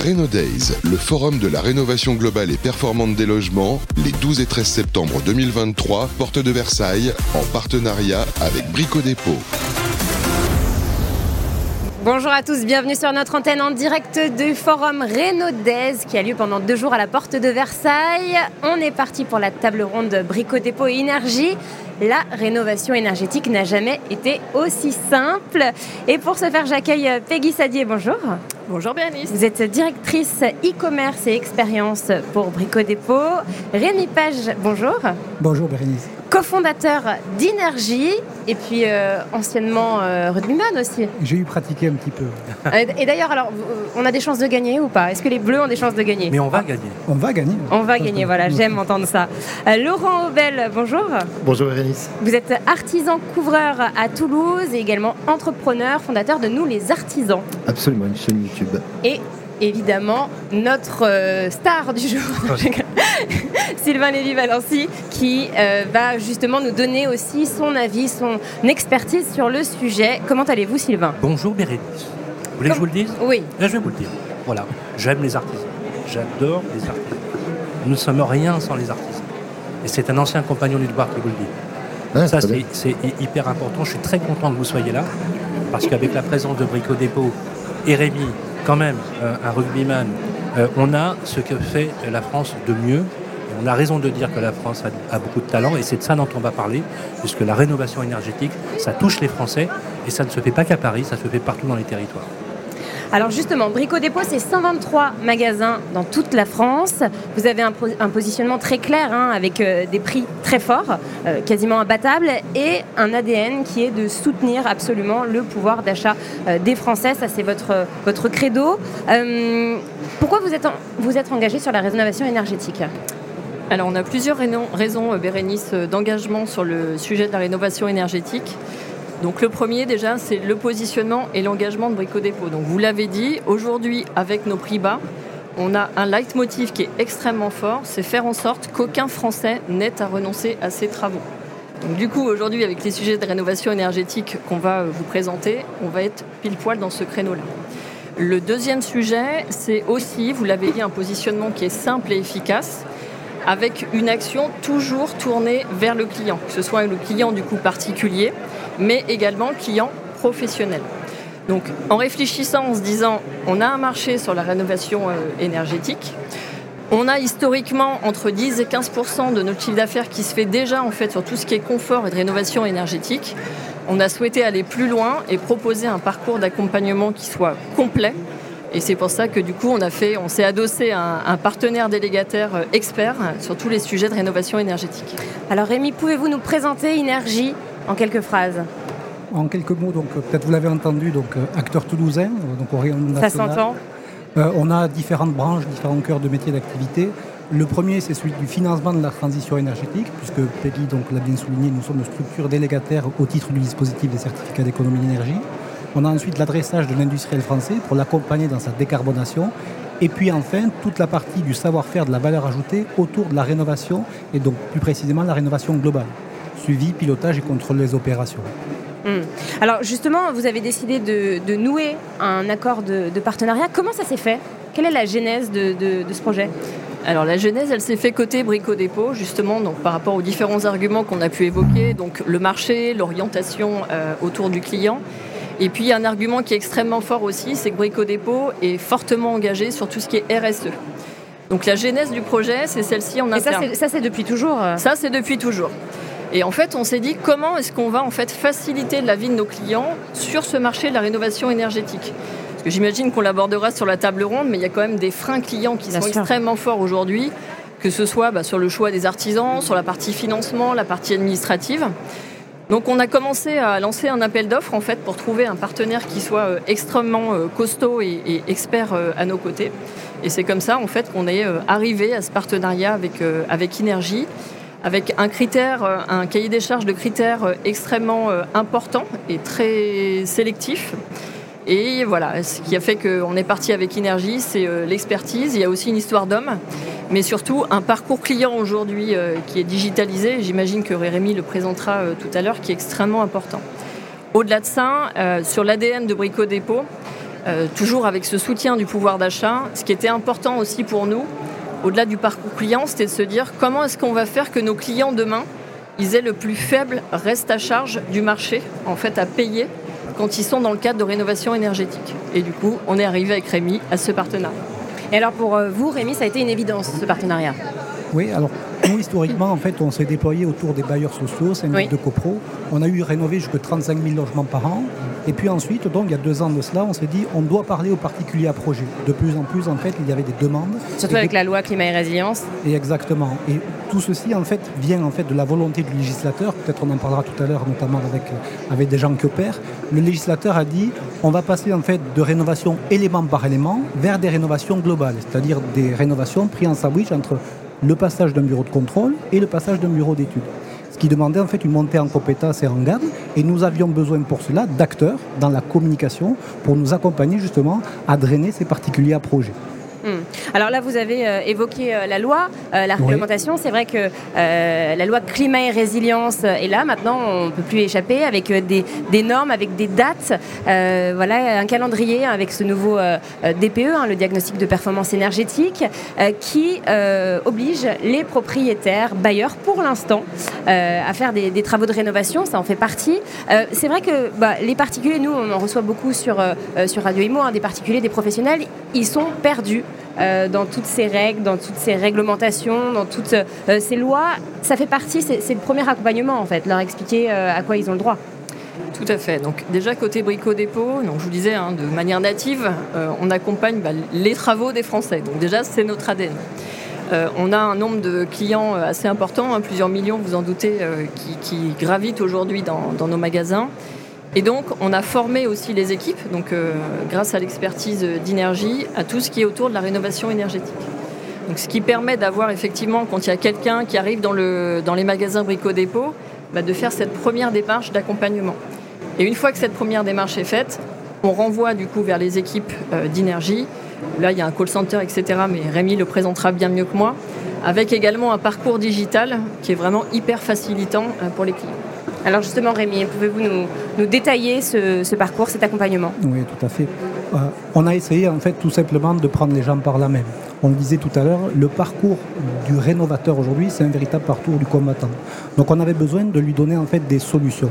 Reno Days, le forum de la rénovation globale et performante des logements, les 12 et 13 septembre 2023, porte de Versailles, en partenariat avec Brico Dépôt. Bonjour à tous, bienvenue sur notre antenne en direct du forum Renaudez qui a lieu pendant deux jours à la porte de Versailles. On est parti pour la table ronde Brico Dépôt et Énergie. La rénovation énergétique n'a jamais été aussi simple. Et pour ce faire, j'accueille Peggy Sadier. Bonjour. Bonjour Bérénice. Vous êtes directrice e-commerce et expérience pour Brico Dépôt. Rémi Page, bonjour. Bonjour Bérénice cofondateur d'Inergie et puis euh, anciennement euh, rugbyman aussi. J'ai eu pratiqué un petit peu. Et d'ailleurs, alors, on a des chances de gagner ou pas? Est-ce que les Bleus ont des chances de gagner? Mais on va gagner. On va gagner. On va gagner, voilà, j'aime entendre ça. Euh, Laurent Aubel, bonjour. Bonjour Bérénice. Vous êtes artisan couvreur à Toulouse et également entrepreneur, fondateur de Nous les Artisans. Absolument, une chaîne YouTube. Et évidemment notre euh, star du jour, Sylvain Lévy-Valency, qui euh, va justement nous donner aussi son avis, son expertise sur le sujet. Comment allez-vous Sylvain? Bonjour Bérénice. Vous voulez que je vous le dise? Oui. Là, je vais vous le dire. Voilà, j'aime les artisans. J'adore les artisans. Nous ne sommes rien sans les artisans. Et c'est un ancien compagnon du devoir qui vous le dit. Ça, c'est hyper important. Je suis très content que vous soyez là, parce qu'avec la présence de Brico Dépôt et Rémi, quand même euh, un rugbyman, euh, on a ce que fait la France de mieux. on a raison de dire que la France a, a beaucoup de talent et c'est de ça dont on va parler, puisque la rénovation énergétique, ça touche les Français et ça ne se fait pas qu'à Paris, ça se fait partout dans les territoires. Alors justement, Brico Dépôt, c'est 123 magasins dans toute la France. Vous avez un, positionnement très clair, hein, avec euh, des prix très forts, euh, quasiment imbattables, et un ADN qui est de soutenir absolument le pouvoir d'achat euh, des Français. Ça, c'est votre, votre credo. pourquoi vous êtes, vous êtes engagé sur la rénovation énergétique? Alors on a plusieurs raisons, Bérénice, d'engagement sur le sujet de la rénovation énergétique. Donc le premier déjà, c'est le positionnement et l'engagement de Brico Dépôt. Donc vous l'avez dit, aujourd'hui avec nos prix bas, on a un leitmotiv qui est extrêmement fort, c'est faire en sorte qu'aucun Français n'ait à renoncer à ses travaux. Donc, du coup, aujourd'hui, avec les sujets de rénovation énergétique qu'on va vous présenter, on va être pile poil dans ce créneau-là. Le deuxième sujet, c'est aussi, vous l'avez dit, un positionnement qui est simple et efficace avec une action toujours tournée vers le client, que ce soit le client du coup particulier, mais également le client professionnel. Donc en réfléchissant, en se disant, on a un marché sur la rénovation euh, énergétique, on a historiquement entre 10 et 15% de notre chiffre d'affaires qui se fait déjà en fait sur tout ce qui est confort et de rénovation énergétique. On a souhaité aller plus loin et proposer un parcours d'accompagnement qui soit complet et c'est pour ça que du coup, on a fait, on s'est adossé à un, partenaire délégataire euh, expert sur tous les sujets de rénovation énergétique. Alors Rémi, pouvez-vous nous présenter Énergie en quelques phrases? En quelques mots, donc euh, peut-être vous l'avez entendu, donc euh, acteur toulousain, donc au national. Ça s'entend? on a différentes branches, différents cœurs de métiers d'activité. Le premier, c'est celui du financement de la transition énergétique, puisque Peggy l'a bien souligné, nous sommes une structure délégataire au titre du dispositif des certificats d'économie d'énergie. On a ensuite l'adressage de l'industriel français pour l'accompagner dans sa décarbonation. Et puis enfin, toute la partie du savoir-faire de la valeur ajoutée autour de la rénovation, et donc plus précisément la rénovation globale. Suivi, pilotage et contrôle des opérations. Hmm. Alors justement, vous avez décidé de, nouer un accord de, partenariat. Comment ça s'est fait? Quelle est la genèse de, ce projet? Alors la genèse, elle s'est fait côté Brico Dépôt, justement, donc par rapport aux différents arguments qu'on a pu évoquer, donc le marché, l'orientation euh, autour du client, et puis, il y a un argument qui est extrêmement fort aussi, c'est que Brico Dépôt est fortement engagé sur tout ce qui est RSE. Donc la genèse du projet, c'est celle-ci en interne. Et ça, c'est depuis toujours euh Ça, c'est depuis toujours. Et en fait, on s'est dit comment est-ce qu'on va en fait faciliter la vie de nos clients sur ce marché de la rénovation énergétique? Parce que j'imagine qu'on l'abordera sur la table ronde, mais il y a quand même des freins clients qui sont extrêmement forts aujourd'hui, que ce soit bah, sur le choix des artisans, sur la partie financement, la partie administrative. Donc on a commencé à lancer un appel d'offres en fait pour trouver un partenaire qui soit euh, extrêmement euh, costaud et, expert euh, à nos côtés. Et c'est comme ça en fait qu'on est arrivé à ce partenariat avec, avec avec un critère, un cahier des charges de critères extrêmement important et très sélectif. Et voilà, ce qui a fait qu'on est parti avec Inergie, c'est l'expertise. Il y a aussi une histoire d'homme mais surtout un parcours client aujourd'hui euh, qui est digitalisé. J'imagine que Rémi le présentera euh, tout à l'heure, qui est extrêmement important. Au-delà de ça, euh, sur l'ADN de Brico Dépôt, euh, toujours avec ce soutien du pouvoir d'achat. Ce qui était important aussi pour nous, au-delà du parcours client, c'était de se dire comment est-ce qu'on va faire que nos clients demain, ils aient le plus faible reste à charge du marché, en fait, à payer quand ils sont dans le cadre de rénovation énergétique. Et du coup, on est arrivé avec Rémi à ce partenariat. Et alors pour euh, vous, Rémi, ça a été une évidence, ce partenariat? Oui, alors nous, historiquement, en fait, on s'est déployé autour des bailleurs sociaux, 5 Oui. de copro. On a eu rénové jusqu'à 35 000 logements par an. Et puis ensuite, donc, il y a deux ans de cela, on s'est dit on doit parler aux particuliers à projet. De plus en plus, en fait, il y avait des demandes. Surtout avec des- la loi climat et résilience. Et exactement. Et tout ceci, en fait, vient en fait de la volonté du législateur. Peut-être on en parlera tout à l'heure, notamment avec, euh, avec des gens qui opèrent. Le législateur a dit on va passer en fait de rénovation élément par élément vers des rénovations globales, c'est-à-dire des rénovations prises en sandwich entre le passage d'un bureau de contrôle et le passage d'un bureau d'études. Ce qui demandait en fait une montée en compétences et en gamme. Et nous avions besoin pour cela d'acteurs dans la communication pour nous accompagner justement à drainer ces particuliers à projet. Hmm. Alors là, vous avez euh, évoqué euh, la loi, euh, la Oui. réglementation. C'est vrai que la loi climat et résilience est là. Maintenant, on ne peut plus échapper avec des, des normes, avec des dates. Voilà, un calendrier avec ce nouveau DPE, hein, le diagnostic de performance énergétique, qui oblige les propriétaires, bailleurs pour l'instant, à faire des, des travaux de rénovation. Ça en fait partie. C'est vrai que bah, les particuliers, nous, on en reçoit beaucoup sur, sur Radio Imo, hein, des particuliers, des professionnels, ils sont perdus euh, dans toutes ces règles, dans toutes ces réglementations, dans toutes euh, ces lois. Ça fait partie, c'est le premier accompagnement en fait, leur expliquer euh, à quoi ils ont le droit. Tout à fait. Donc déjà côté Brico Dépôt, donc je vous disais hein, de manière native, on accompagne bah, les travaux des Français. Donc déjà c'est notre ADN. On a un nombre de clients assez important, hein, plusieurs millions, vous en doutez, qui, gravitent aujourd'hui dans nos magasins. Et donc on a formé aussi les équipes, donc euh, grâce à l'expertise d'énergie, à tout ce qui est autour de la rénovation énergétique. Ce qui permet d'avoir effectivement, quand il y a quelqu'un qui arrive dans, le, dans les magasins Brico Dépôt, bah, de faire cette première démarche d'accompagnement. Et une fois que cette première démarche est faite, on renvoie du coup vers les équipes euh, d'énergie. Là, il y a un call center, etc. Mais Rémi le présentera bien mieux que moi. Avec également un parcours digital qui est vraiment hyper facilitant euh, pour les clients. Alors justement, Rémi, pouvez-vous nous, détailler ce, ce parcours, cet accompagnement? Oui, tout à fait. Euh, on a essayé en fait tout simplement de prendre les gens par la main. On le disait tout à l'heure, le parcours du rénovateur aujourd'hui, c'est un véritable parcours du combattant. Donc on avait besoin de lui donner en fait des solutions.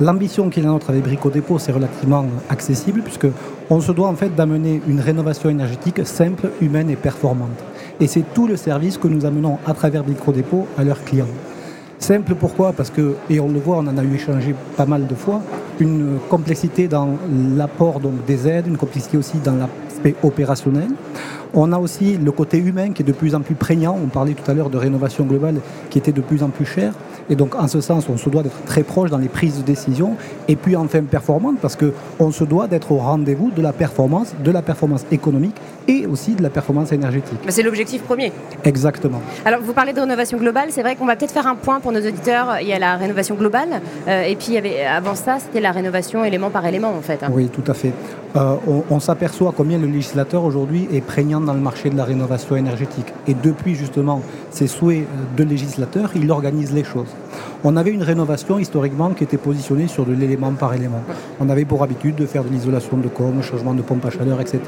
L'ambition qui est la nôtre avec Brico Dépôt, c'est relativement accessible puisque on se doit en fait d'amener une rénovation énergétique simple, humaine et performante. Et c'est tout le service que nous amenons à travers Brico Dépôt à leurs clients. Simple pourquoi? Parce que, et on le voit, on en a eu échangé pas mal de fois, une complexité dans l'apport donc, des aides, une complexité aussi dans l'aspect opérationnel. On a aussi le côté humain qui est de plus en plus prégnant. On parlait tout à l'heure de rénovation globale qui était de plus en plus chère. Et donc, en ce sens, on se doit d'être très proche dans les prises de décision. Et puis, enfin, performante, parce qu'on se doit d'être au rendez-vous de la performance, de la performance économique et aussi de la performance énergétique. Bah, C'est l'objectif premier. Exactement. Alors, vous parlez de rénovation globale. C'est vrai qu'on va peut-être faire un point pour nos auditeurs. Il y a la rénovation globale. euh, et puis, il y avait, avant ça, c'était la rénovation élément par élément, en fait. hein. Oui, tout à fait. Euh, on on s'aperçoit combien le législateur aujourd'hui est prégnant dans le marché de la rénovation énergétique. Et depuis justement ces souhaits euh, de législateur, il organise les choses. On avait une rénovation historiquement qui était positionnée sur de l'élément par élément. On avait pour habitude de faire de l'isolation de com, changement de pompe à chaleur, etc.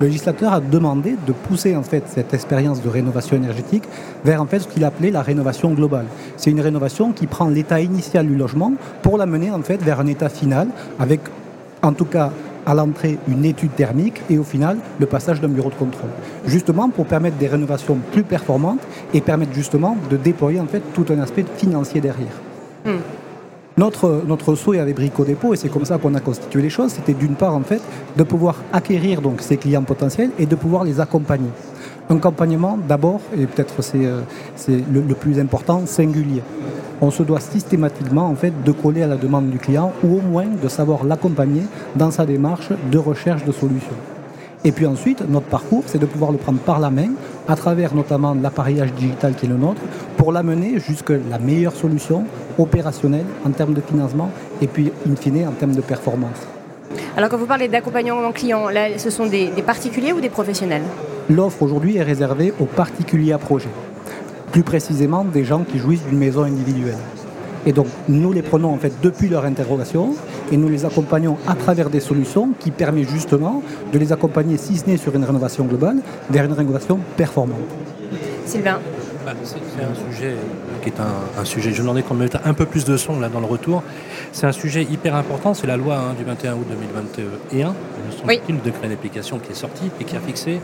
Le législateur a demandé de pousser en fait cette expérience de rénovation énergétique vers en fait ce qu'il appelait la rénovation globale. C'est une rénovation qui prend l'état initial du logement pour l'amener en fait vers un état final avec en tout cas à l'entrée une étude thermique et au final le passage d'un bureau de contrôle. Justement pour permettre des rénovations plus performantes et permettre justement de déployer en fait tout un aspect financier derrière. Hmm. Notre, notre souhait avec Brico Dépôt, et c'est comme ça qu'on a constitué les choses, c'était d'une part en fait de pouvoir acquérir donc ces clients potentiels et de pouvoir les accompagner. Un accompagnement d'abord, et peut-être c'est euh, c'est le, le plus important, singulier. On se doit systématiquement en fait de coller à la demande du client ou au moins de savoir l'accompagner dans sa démarche de recherche de solutions. Et puis ensuite, notre parcours, c'est de pouvoir le prendre par la main, à travers notamment l'appareillage digital qui est le nôtre, pour l'amener jusque la meilleure solution opérationnelle en termes de financement et puis, in fine, en termes de performance. Alors, quand vous parlez d'accompagnement client, là, ce sont des, des particuliers ou des professionnels? L'offre aujourd'hui est réservée aux particuliers à projet. Plus précisément, des gens qui jouissent d'une maison individuelle. Et donc, nous les prenons en fait depuis leur interrogation et nous les accompagnons à travers des solutions qui permettent justement de les accompagner, si ce n'est sur une rénovation globale, vers une rénovation performante. Sylvain bah, c'est un sujet qui est un, sujet, je demandais qu'on mette un peu plus de son là dans le retour. C'est un sujet hyper important, c'est la loi hein, du 21 août 2021, oui. le décret d'application qui est sorti et qui a fixé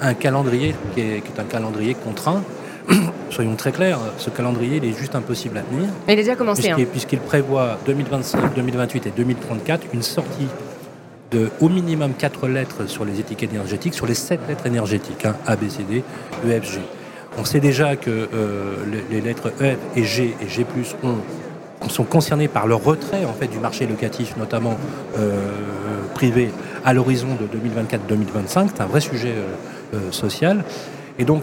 un calendrier qui est, un calendrier contraint. Soyons très clairs, ce calendrier il est juste impossible à tenir. Mais il est déjà commencé. Hein. Puisqu'il prévoit 2025, 2028 et 2034 une sortie de au minimum 4 lettres sur les étiquettes énergétiques, sur les 7 lettres énergétiques, hein, A, B, C, D, E, F, G. On sait déjà que euh, les, lettres E et G et G+, sont concernés par le retrait en fait, du marché locatif, notamment euh, privé, à l'horizon de 2024-2025. C'est un vrai sujet euh, social. Et donc,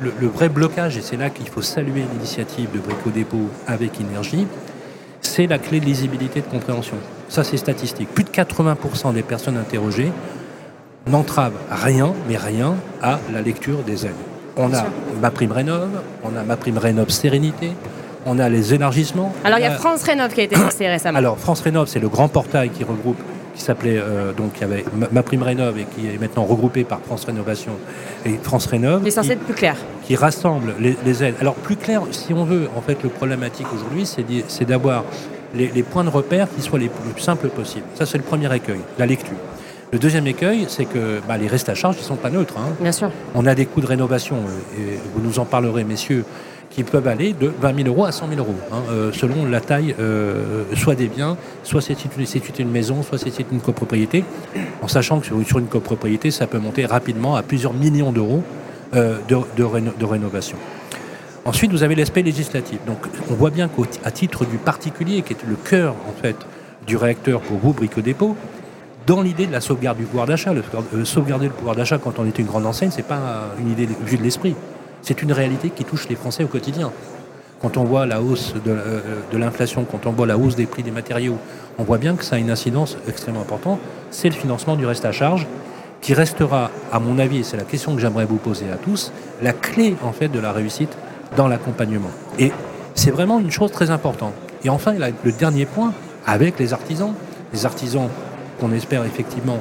le, vrai blocage, et c'est là qu'il faut saluer l'initiative de Brico Dépôt avec énergie, c'est la clé de lisibilité de compréhension. Ça, c'est statistique. Plus de 80% des personnes interrogées n'entravent rien, mais rien, à la lecture des aides. On a ma prime rénov, on a ma prime rénov sérénité, on a les élargissements. Alors il y a France Rénov qui a été lancé récemment. Alors France Rénov, c'est le grand portail qui regroupe, qui s'appelait euh, donc il y avait ma prime rénov et qui est maintenant regroupé par France Rénovation et France Rénov. Qui est censé être plus clair. Qui rassemble les, aides. Alors plus clair, si on veut, en fait, le problématique aujourd'hui, c'est d'avoir les, points de repère qui soient les plus simples possibles. Ça, c'est le premier écueil, la lecture. Le deuxième écueil, c'est que bah, les restes à charge, ils ne sont pas neutres. Hein. Bien sûr. On a des coûts de rénovation, euh, et vous nous en parlerez, messieurs, qui peuvent aller de 20 000 euros à 100 000 euros, hein, euh, selon la taille euh, soit des biens, soit c'est une maison, soit c'est une copropriété, en sachant que sur une copropriété, ça peut monter rapidement à plusieurs millions d'euros de, de, rénovation. Ensuite, vous avez l'aspect législatif. Donc, on voit bien qu'à titre du particulier, qui est le cœur en fait du réacteur pour vous, Brico Dépôt, dans l'idée de la sauvegarde du pouvoir d'achat. Euh, sauvegarder le pouvoir d'achat quand on est une grande enseigne, c'est pas une idée vue de l'esprit. C'est une réalité qui touche les Français au quotidien. Quand on voit la hausse euh, de, l'inflation, quand on voit la hausse des prix des matériaux, on voit bien que ça a une incidence extrêmement importante. C'est le financement du reste à charge qui restera, à mon avis, et c'est la question que j'aimerais vous poser à tous, la clé en fait de la réussite dans l'accompagnement. Et c'est vraiment une chose très importante. Et enfin, le dernier point, avec les artisans. Les artisans qu'on espère effectivement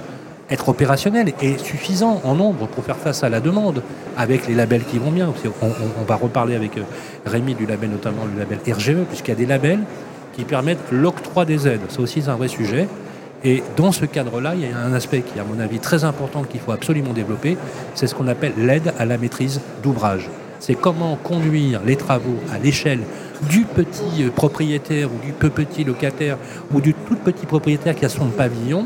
être opérationnel et suffisant en nombre pour faire face à la demande, avec les labels qui vont bien. On, va reparler avec euh, Rémi du label, notamment le label RGE, puisqu'il y a des labels qui permettent l'octroi des aides. C'est aussi un vrai sujet. Et dans ce cadre-là, il y a un aspect qui est, à mon avis, très important qu'il faut absolument développer, c'est ce qu'on appelle l'aide à la maîtrise d'ouvrage. C'est comment conduire les travaux à l'échelle du petit euh, propriétaire ou du peu petit locataire ou du tout petit propriétaire qui a son pavillon,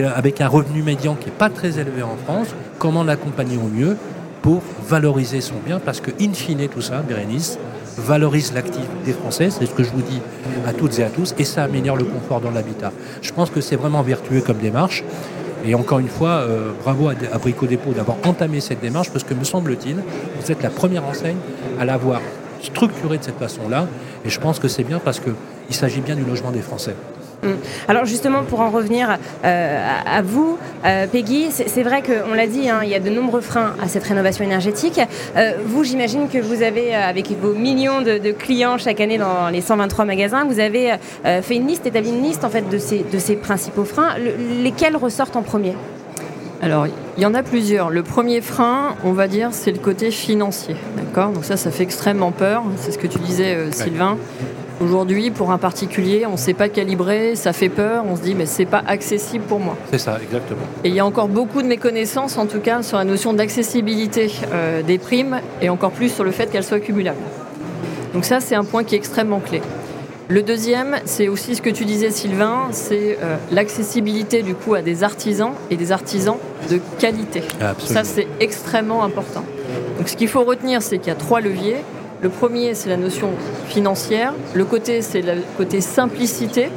avec un revenu médian qui n'est pas très élevé en France, comment l'accompagner au mieux pour valoriser son bien, parce que in fine tout ça, Bérénice, valorise l'actif des Français, c'est ce que je vous dis à toutes et à tous, et ça améliore le confort dans l'habitat. Je pense que c'est vraiment vertueux comme démarche. Et encore une fois, euh, bravo à, à Brico Dépôt d'avoir entamé cette démarche, parce que me semble-t-il, vous êtes la première enseigne à l'avoir structuré de cette façon-là. Et je pense que c'est bien parce qu'il s'agit bien du logement des Français. Hum. Alors justement, pour en revenir euh, à, vous, euh, Peggy, c'est vrai qu'on l'a dit, hein, il y a de nombreux freins à cette rénovation énergétique. Euh, vous, j'imagine que vous avez, avec vos millions de, clients chaque année dans les 123 magasins, vous avez fait une liste, établi une liste en fait de ces, de ces principaux freins. lesquels ressortent en premier? Alors, il y en a plusieurs. Le premier frein, on va dire, c'est le côté financier. D'accord? Donc ça, ça fait extrêmement peur. C'est ce que tu disais, euh, Sylvain. Aujourd'hui, pour un particulier, on ne sait pas calibrer, ça fait peur, on se dit mais c'est pas accessible pour moi. C'est ça, exactement. Et il y a encore beaucoup de méconnaissances, en tout cas, sur la notion d'accessibilité euh, des primes et encore plus sur le fait qu'elles soient cumulables. Donc ça, c'est un point qui est extrêmement clé. Le deuxième, c'est aussi ce que tu disais Sylvain, c'est euh, l'accessibilité du coup à des artisans et des artisans de qualité. Ça c'est extrêmement important. Donc ce qu'il faut retenir, c'est qu'il y a trois leviers. Le premier, c'est la notion financière. Le côté, c'est le côté simplicité.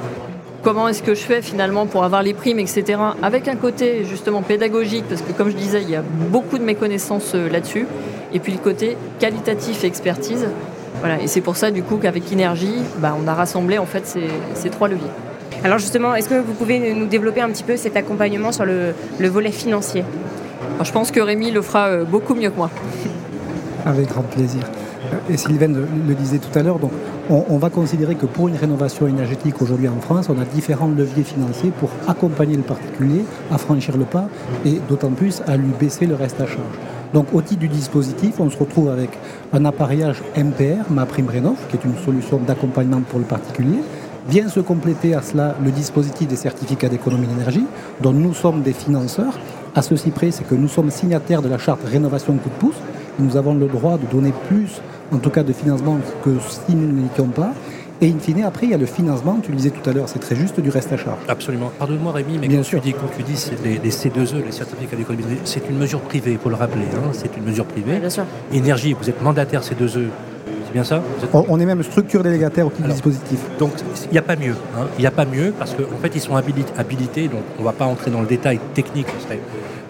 Comment est-ce que je fais finalement pour avoir les primes, etc. Avec un côté justement pédagogique, parce que comme je disais, il y a beaucoup de méconnaissances euh, là-dessus. Et puis le côté qualitatif et expertise et c'est pour ça du coup qu'avec Énergie, bah, on a rassemblé en fait ces, trois leviers. Alors justement, est-ce que vous pouvez nous développer un petit peu cet accompagnement sur le, volet financier? Je pense que Rémi le fera euh, beaucoup mieux que moi. Avec grand plaisir. Et Sylvain le, disait tout à l'heure, on, va considérer que pour une rénovation énergétique aujourd'hui en France, on a différents leviers financiers pour accompagner le particulier à franchir le pas et d'autant plus à lui baisser le reste à charge. Donc au titre du dispositif, on se retrouve avec un appareillage MPR, ma prime Rénov, qui est une solution d'accompagnement pour le particulier. Vient se compléter à cela le dispositif des certificats d'économie d'énergie, dont nous sommes des financeurs. À ceci près, c'est que nous sommes signataires de la charte rénovation coup de pouce. Nous avons le droit de donner plus, en tout cas de financement, que si nous ne l'étions pas. Et in fine, après, il y a le financement, tu le disais tout à l'heure, c'est très juste, du reste à charge. Absolument. Pardonne-moi Rémi, mais Bien quand, sûr. Tu dis, quand tu dis c'est les, les C2E, les certificats d'économie c'est une mesure privée, il faut le rappeler. hein, c'est une mesure privée. Bien sûr. Énergie, vous êtes mandataire C2E, c'est bien ça êtes- On, est même structure délégataire au du dispositif. Donc il n'y a pas mieux. hein. Il n'y a pas mieux parce qu'en fait ils sont habili- habilités, donc on ne va pas entrer dans le détail technique, ce serait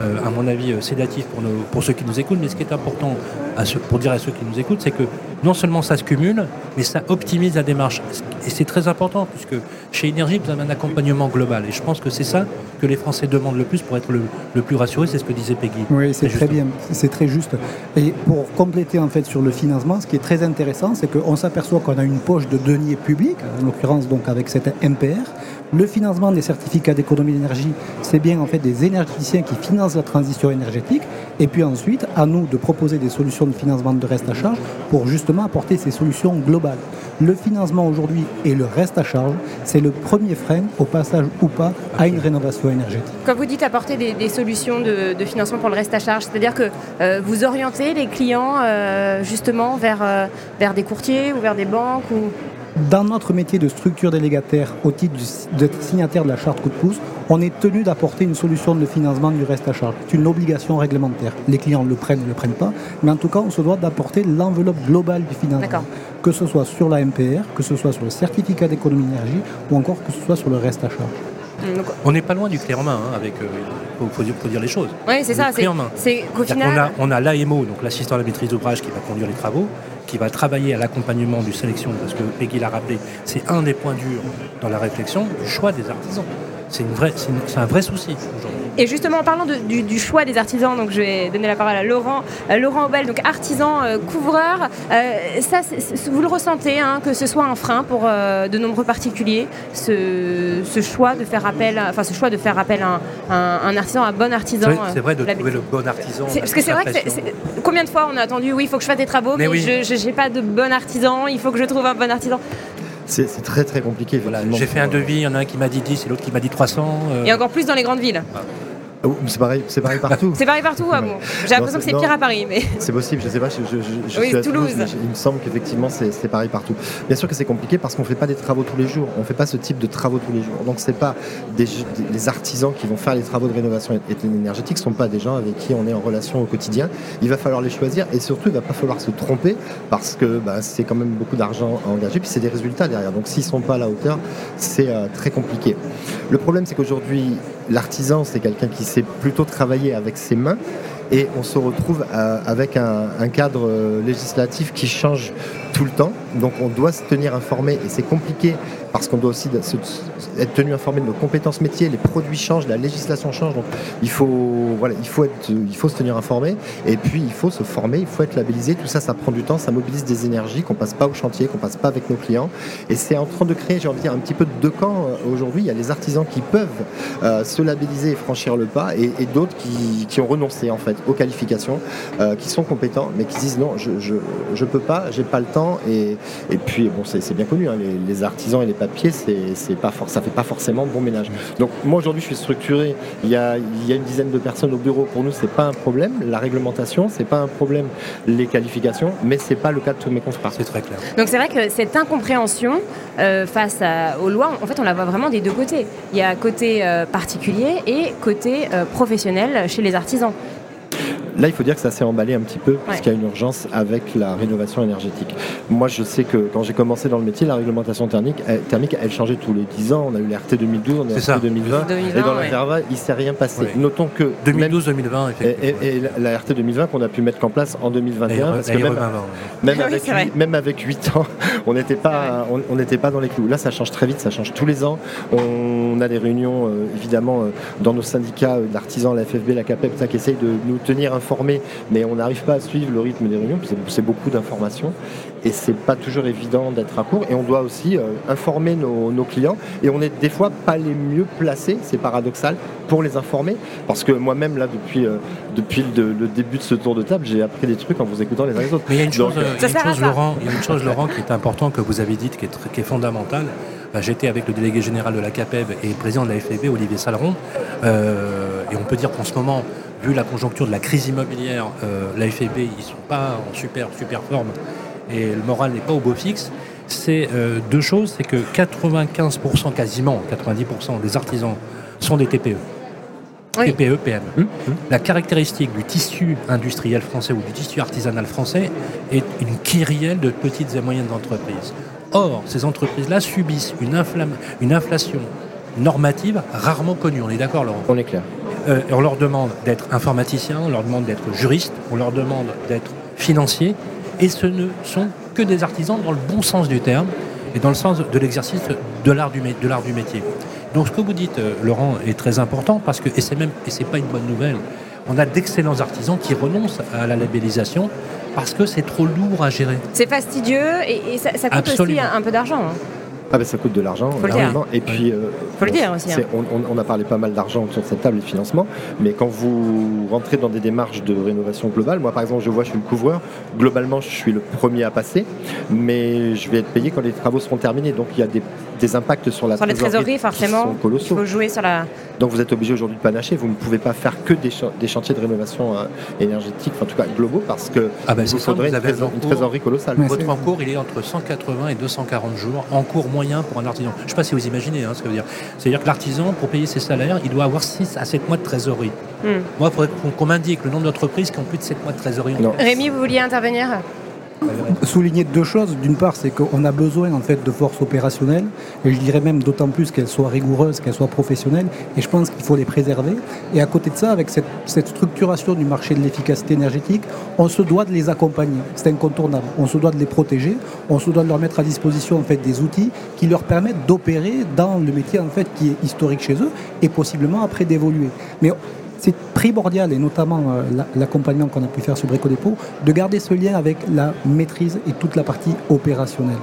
à mon avis euh, sédatif pour, nos- pour ceux qui nous écoutent, mais ce qui est important à pour dire à ceux qui nous écoutent, c'est que non seulement ça se cumule, mais ça optimise la démarche. Et c'est très important puisque chez Énergie, vous avez un accompagnement global. Et je pense que c'est ça que les Français demandent le plus pour être le, le plus rassurés, c'est ce que disait Peggy. Oui, c'est très bien, c'est très juste. Et pour compléter en fait sur le financement, ce qui est très intéressant, c'est qu'on s'aperçoit qu'on a une poche de deniers publics, en l'occurrence donc avec cette MPR. Le financement des certificats d'économie d'énergie, c'est bien en fait des énergéticiens qui financent la transition énergétique. Et puis ensuite, à nous de proposer des solutions de financement de reste à charge pour justement apporter ces solutions globales. Le financement aujourd'hui et le reste à charge, c'est le premier frein au passage ou pas à une rénovation énergétique. Quand vous dites apporter des, des solutions de, de financement pour le reste à charge, c'est-à-dire que euh, vous orientez les clients euh, justement vers, euh, vers des courtiers ou vers des banques ou... Dans notre métier de structure délégataire, au titre d'être signataire de la charte coup de pouce, on est tenu d'apporter une solution de financement du reste à charge. C'est une obligation réglementaire. Les clients le prennent ou ne le prennent pas, mais en tout cas, on se doit d'apporter l'enveloppe globale du financement. Que ce soit sur la MPR, que ce soit sur le certificat d'économie d'énergie, ou encore que ce soit sur le reste à charge. Hum, On n'est pas loin du clé en main, hein, avec. Faut, faut dire, faut dire les choses. Oui, c'est ça. clé C'est en main. final... qu'on a, on a l'AMO, donc l'assistant à la maîtrise d'ouvrage, qui va conduire les travaux, qui va travailler à l'accompagnement du sélection, parce que Peggy l'a rappelé, c'est un des points durs dans la réflexion du choix des artisans. C'est un vrai souci aujourd'hui. Et justement, en parlant de- du, du choix des artisans, donc je vais donner la parole à Laurent, euh, Laurent Aubel, donc artisan euh, couvreur. Euh, ça, vous le ressentez, hein, que ce soit un frein pour euh, de nombreux particuliers, ce, ce choix de faire appel, à- enfin ce choix de faire appel à un, un- un artisan, un bon artisan. c'est vrai de trouver le bon artisan. Parce que c'est vrai que combien de fois on a attendu, oui, il faut que je fasse des travaux, mais, Mais oui. je n'ai pas de bon artisan, il faut que je trouve un bon artisan. C'est très très compliqué. Voilà, J'ai fait un euh, devis, il y en a un qui m'a dit 10 et l'autre qui m'a dit 300. euh, Et encore plus dans les grandes villes. Oui, C'est pareil, c'est pareil partout. C'est pareil partout, ah bon. J'ai l'impression que c'est pire à Paris, mais. C'est possible, je sais pas, je, je- je- je Oui, suis à Toulouse. il me semble qu'effectivement c'est pareil partout. Bien sûr que c'est compliqué parce qu'on fait pas des travaux tous les jours, on fait pas ce type de travaux tous les jours. Donc c'est pas des, les artisans qui vont faire les travaux de rénovation énergétique, sont pas des gens avec qui on est en relation au quotidien. Il va falloir les choisir et surtout il va pas falloir se tromper parce que bah, c'est quand même beaucoup d'argent à engager puis c'est des résultats derrière. Donc s'ils sont pas à la hauteur, c'est euh, très compliqué. Le problème c'est qu'aujourd'hui l'artisan c'est quelqu'un qui sait plutôt travailler avec ses mains et on se retrouve euh, avec un, un cadre euh, législatif qui change tout le temps. Donc on doit se tenir informé et c'est compliqué parce qu'on doit aussi être tenu informé de nos compétences métiers. Les produits changent, la législation change. Donc il faut, voilà, il faut, être, il faut se tenir informé et puis il faut se former, il faut être labellisé. Tout ça, ça prend du temps, ça mobilise des énergies qu'on passe pas au chantier, qu'on passe pas avec nos clients. Et c'est en train de créer, j'ai envie de dire, un petit peu de deux camps euh, aujourd'hui. Il y a les artisans qui peuvent euh, se labelliser et franchir le pas et, d'autres qui, ont renoncé en fait aux qualifications, euh, qui sont compétents mais qui disent non, je je, je peux pas, j'ai pas le temps et, puis bon c'est c'est bien connu, hein, les, les artisans et les papiers c'est c'est pas for- ça fait pas forcément bon ménage. Donc moi aujourd'hui je suis structuré, il y a il y a une dizaine de personnes au bureau pour nous c'est pas un problème, la réglementation c'est pas un problème, les qualifications, mais c'est pas le cas de tous mes confrères. C'est très clair. Donc c'est vrai que cette incompréhension euh, face à- aux lois, en fait, on la voit vraiment des deux côtés. Il y a côté euh, particulier et côté euh, professionnel chez les artisans. Là, il faut dire que ça s'est emballé un petit peu, parce Ouais. qu'il y a une urgence avec la rénovation énergétique. Moi, je sais que quand j'ai commencé dans le métier, la réglementation thermique, elle, thermique, elle changeait tous les 10 ans. On a eu l'RT 2012, on a eu ça. l'RT 2020. 2020, et dans ouais. l'intervalle, il ne s'est rien passé. Ouais. Notons que même- 2012-2020, et, effectivement. et- et la- la RT 2020 qu'on a pu mettre en place en 2021, parce que même, même, Oui, avec même avec 8 ans, on n'était pas, on, pas dans les clous. Là, ça change très vite, ça change tous les ans. On a des réunions, euh, évidemment, euh, dans nos syndicats euh, l'artisan, la FFB, la CAPEP, ça, qui essayent de nous tenir informés mais on n'arrive pas à suivre le rythme des réunions, c'est beaucoup d'informations et c'est pas toujours évident d'être à court. Et on doit aussi euh, informer nos, clients et on est des fois pas les mieux placés, c'est paradoxal, pour les informer parce que moi-même là depuis euh, depuis le, début de ce tour de table, j'ai appris des trucs en vous écoutant les uns les autres. Mais il y a une chose, Laurent, il y a une chose Laurent qui est importante que vous avez dite qui est, qui est fondamentale. Bah, j'étais avec le délégué général de la CAPEB et le président de la FFB, Olivier Saleron. Euh, et on peut dire qu'en ce moment, vu la conjoncture de la crise immobilière, euh, la FFB, ils ne sont pas en super, super forme et le moral n'est pas au beau fixe. C'est euh, deux choses, c'est que 95% quasiment, 90% des artisans sont des TPE. TPE, PME. Hum, hum. La caractéristique du tissu industriel français ou du tissu artisanal français est une kyrielle de petites et moyennes entreprises. Or, ces entreprises-là subissent une, inflation normative rarement connue. On est d'accord, Laurent? On est clair. Euh, on leur demande d'être informaticien, on leur demande d'être juriste, on leur demande d'être financier, et ce ne sont que des artisans dans le bon sens du terme et dans le sens de l'exercice de l'art du, du, métier. Donc ce que vous dites, euh, Laurent, est très important parce que, et c'est même, et c'est pas une bonne nouvelle, on a d'excellents artisans qui renoncent à la labellisation parce que c'est trop lourd à gérer. C'est fastidieux et, ça, coûte aussi un, peu d'argent. Hein. Ah ben ça coûte de l'argent, Et puis, euh, faut le dire aussi. Hein. On, a parlé pas mal d'argent autour de cette table et de financement, mais quand vous rentrez dans des démarches de rénovation globale, moi par exemple je vois, je suis le couvreur, globalement je suis le premier à passer, mais je vais être payé quand les travaux seront terminés, donc il y a des, impacts sur la sur trésorerie. les trésoreries forcément, il faut jouer sur la... Donc vous êtes obligé aujourd'hui de panacher, vous ne pouvez pas faire que des, chantiers de rénovation euh, énergétique, en tout cas globaux, parce que ah ben vous faudrait une, trésorerie colossale. Votre encours il est entre 180 et 240 jours, en cours moyen pour un artisan. Je ne sais pas si vous imaginez hein, ce que veut dire. C'est-à-dire que l'artisan, pour payer ses salaires, il doit avoir 6 à 7 mois de trésorerie. Hmm. Moi, il faudrait qu'on m'indique le nombre d'entreprises qui ont plus de 7 mois de trésorerie. Rémi, vous vouliez intervenir? Souligner deux choses. D'une part, c'est qu'on a besoin en fait de forces opérationnelles, et je dirais même d'autant plus qu'elles soient rigoureuses, qu'elles soient professionnelles, et je pense qu'il faut les préserver. Et à côté de ça, avec cette, structuration du marché de l'efficacité énergétique, on se doit de les accompagner. C'est incontournable. On se doit de les protéger, on se doit de leur mettre à disposition des outils qui leur permettent d'opérer dans le métier en fait qui est historique chez eux, et possiblement après d'évoluer. Mais c'est primordial, et notamment euh, l'accompagnement qu'on a pu faire sur Brico Dépôt, de garder ce lien avec la maîtrise et toute la partie opérationnelle.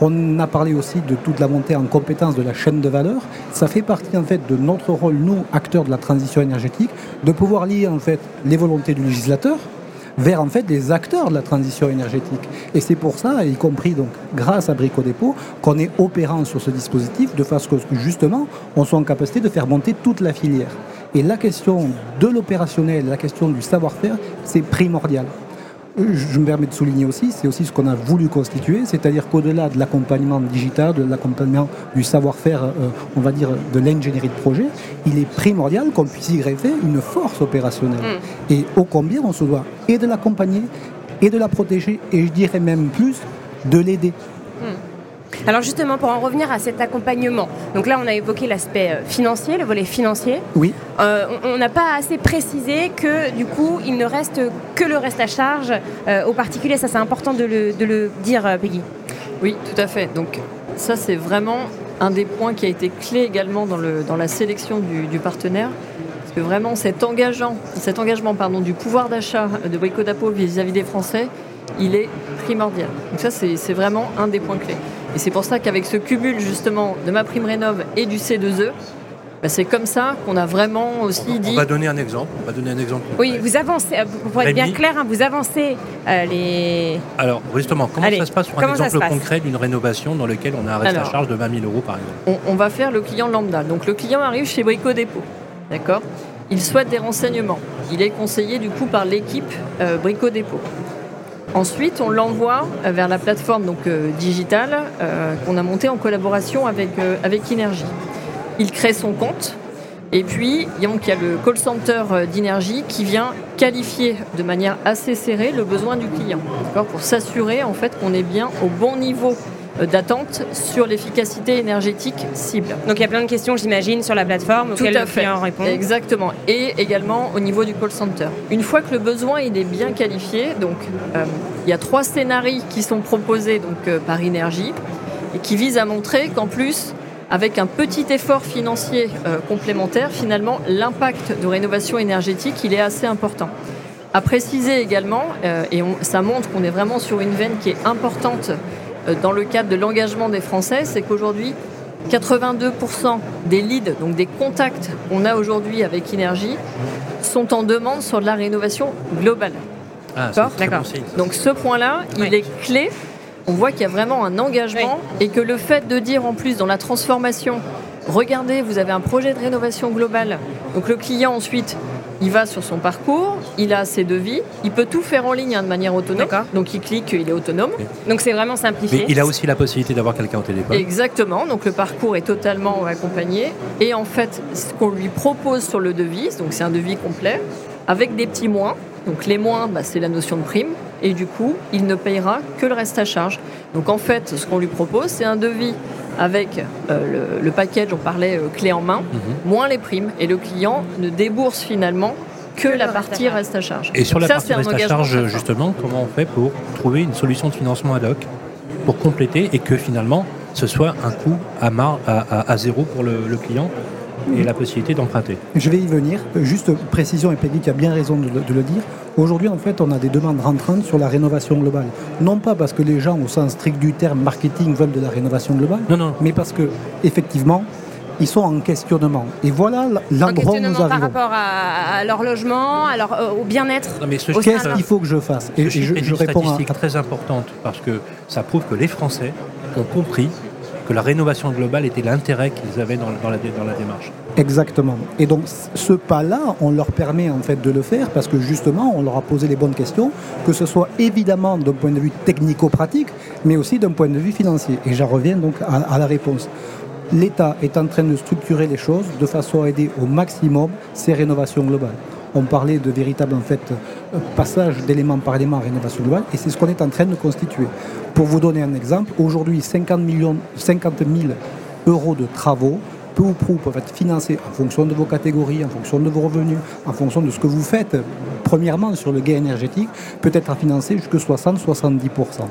On a parlé aussi de toute la montée en compétence de la chaîne de valeur. Ça fait partie en fait de notre rôle, nous, acteurs de la transition énergétique, de pouvoir lier en fait les volontés du législateur vers en fait les acteurs de la transition énergétique. Et c'est pour ça, y compris donc grâce à Brico Dépôt, qu'on est opérant sur ce dispositif de façon que justement on soit en capacité de faire monter toute la filière. Et la question de l'opérationnel, la question du savoir-faire, c'est primordial. Je me permets de souligner aussi, c'est aussi ce qu'on a voulu constituer, c'est-à-dire qu'au-delà de l'accompagnement digital, de l'accompagnement du savoir-faire, euh, on va dire de l'ingénierie de projet, il est primordial qu'on puisse y greffer une force opérationnelle. Mm. Et au combien on se doit et de l'accompagner, et de la protéger, et je dirais même plus, de l'aider. Alors justement, pour en revenir à cet accompagnement, donc là on a évoqué l'aspect euh, financier, le volet financier. Oui. Euh, on n'a pas assez précisé que du coup il ne reste que le reste à charge euh, aux particuliers. Ça c'est important de le, dire, Peggy. Oui, tout à fait. Donc ça c'est vraiment un des points qui a été clé également dans, le, dans la sélection du, partenaire. Parce que vraiment cet, engageant, cet engagement pardon, du pouvoir d'achat de Brico Dapo vis-à-vis des Français, il est primordial. Donc ça c'est vraiment un des points clés. Et c'est pour ça qu'avec ce cumul justement de ma prime rénov et du C2E, bah, c'est comme ça qu'on a vraiment aussi dit. On va donner un exemple. On va donner un exemple. Oui, vous avancez. Euh, pour être bien clair, hein, vous avancez euh, les. Alors justement, comment ça se passe sur un exemple concret d'une rénovation dans lequel on a un reste à charge de 20 000 euros par exemple on, va faire le client lambda. Donc le client arrive chez Brico Dépôt, d'accord? Il souhaite des renseignements. Il est conseillé du coup par l'équipe euh, Brico Dépôt. Ensuite, on l'envoie euh, vers la plateforme donc, euh, digitale euh, qu'on a montée en collaboration avec, avec Il crée son compte et puis il y a le call center d'Inergie qui vient qualifier de manière assez serrée le besoin du client pour s'assurer en fait qu'on est bien au bon niveau. euh, d'attente sur l'efficacité énergétique cible. Donc il y a plein de questions, j'imagine, sur la plateforme auxquelles le client répond. Exactement. Et également au niveau du call center. Une fois que le besoin il est bien qualifié, donc euh, il y a trois scénarios qui sont proposés donc euh, par Énergie et qui visent à montrer qu'en plus avec un petit effort financier complémentaire, finalement, l'impact de rénovation énergétique, il est assez important. À préciser également, euh, et ça montre qu'on est vraiment sur une veine qui est importante euh, dans le cadre de l'engagement des Français, c'est qu'aujourd'hui, 82% des leads, donc des contacts qu'on a aujourd'hui avec Énergie, sont en demande sur de la rénovation globale. Ah, D'accord. Donc ce point-là, il est clé. On voit qu'il y a vraiment un engagement et que le fait de dire en plus dans la transformation, regardez, vous avez un projet de rénovation globale. Donc le client ensuite il va sur son parcours, il a ses devis, il peut tout faire en ligne hein, de manière autonome. Donc il clique, il est autonome. Donc c'est vraiment simplifié. Mais il a aussi la possibilité d'avoir quelqu'un au téléphone. Exactement. Donc le parcours est totalement accompagné. Et en fait, ce qu'on lui propose sur le devis, donc c'est un devis complet, avec des petits moins. Donc les moins, bah, c'est la notion de prime. Et du coup, il ne payera que le reste à charge. Donc en fait, ce qu'on lui propose, c'est un devis avec euh, le, package, on parlait euh, clé en main, mhm. moins les primes, et le client ne débourse finalement que, la partie reste à charge. Et sur la partie reste à charge, justement, comment on fait pour trouver une solution de financement ad hoc pour compléter et que finalement ce soit un coût à, à, zéro pour le client et la possibilité d'emprunter. Je vais y venir. Juste précision, et Peggy qui a bien raison de le, dire. Aujourd'hui, en fait, on a des demandes rentrantes sur la rénovation globale. Non pas parce que les gens, au sens strict du terme marketing, veulent de la rénovation globale, non, non. mais parce que, effectivement, ils sont en questionnement. Et voilà l'endroit où nous arrivons. par rapport à, leur logement, à leur, euh, au bien-être. Qu'est-ce qu'il faut que je fasse Et je, je, réponds une statistique très importante parce que ça prouve que les Français ont compris que la rénovation globale était l'intérêt qu'ils avaient dans, la, dans la démarche. Exactement. Et donc ce pas-là, on leur permet en fait de le faire parce que justement, on leur a posé les bonnes questions, que ce soit évidemment d'un point de vue technico-pratique, mais aussi d'un point de vue financier. Et j'en reviens donc à, la réponse. L'État est en train de structurer les choses de façon à aider au maximum ces rénovations globales. On parlait de véritable en fait passage d'élément par élément à rénovation globale et c'est ce qu'on est en train de constituer. Pour vous donner un exemple, aujourd'hui 50, millions, 50 000 euros de travaux peu ou prou peuvent être financés en fonction de vos catégories, en fonction de vos revenus, en fonction de ce que vous faites. Premièrement, sur le gain énergétique, peut être financé jusqu'à 60-70%.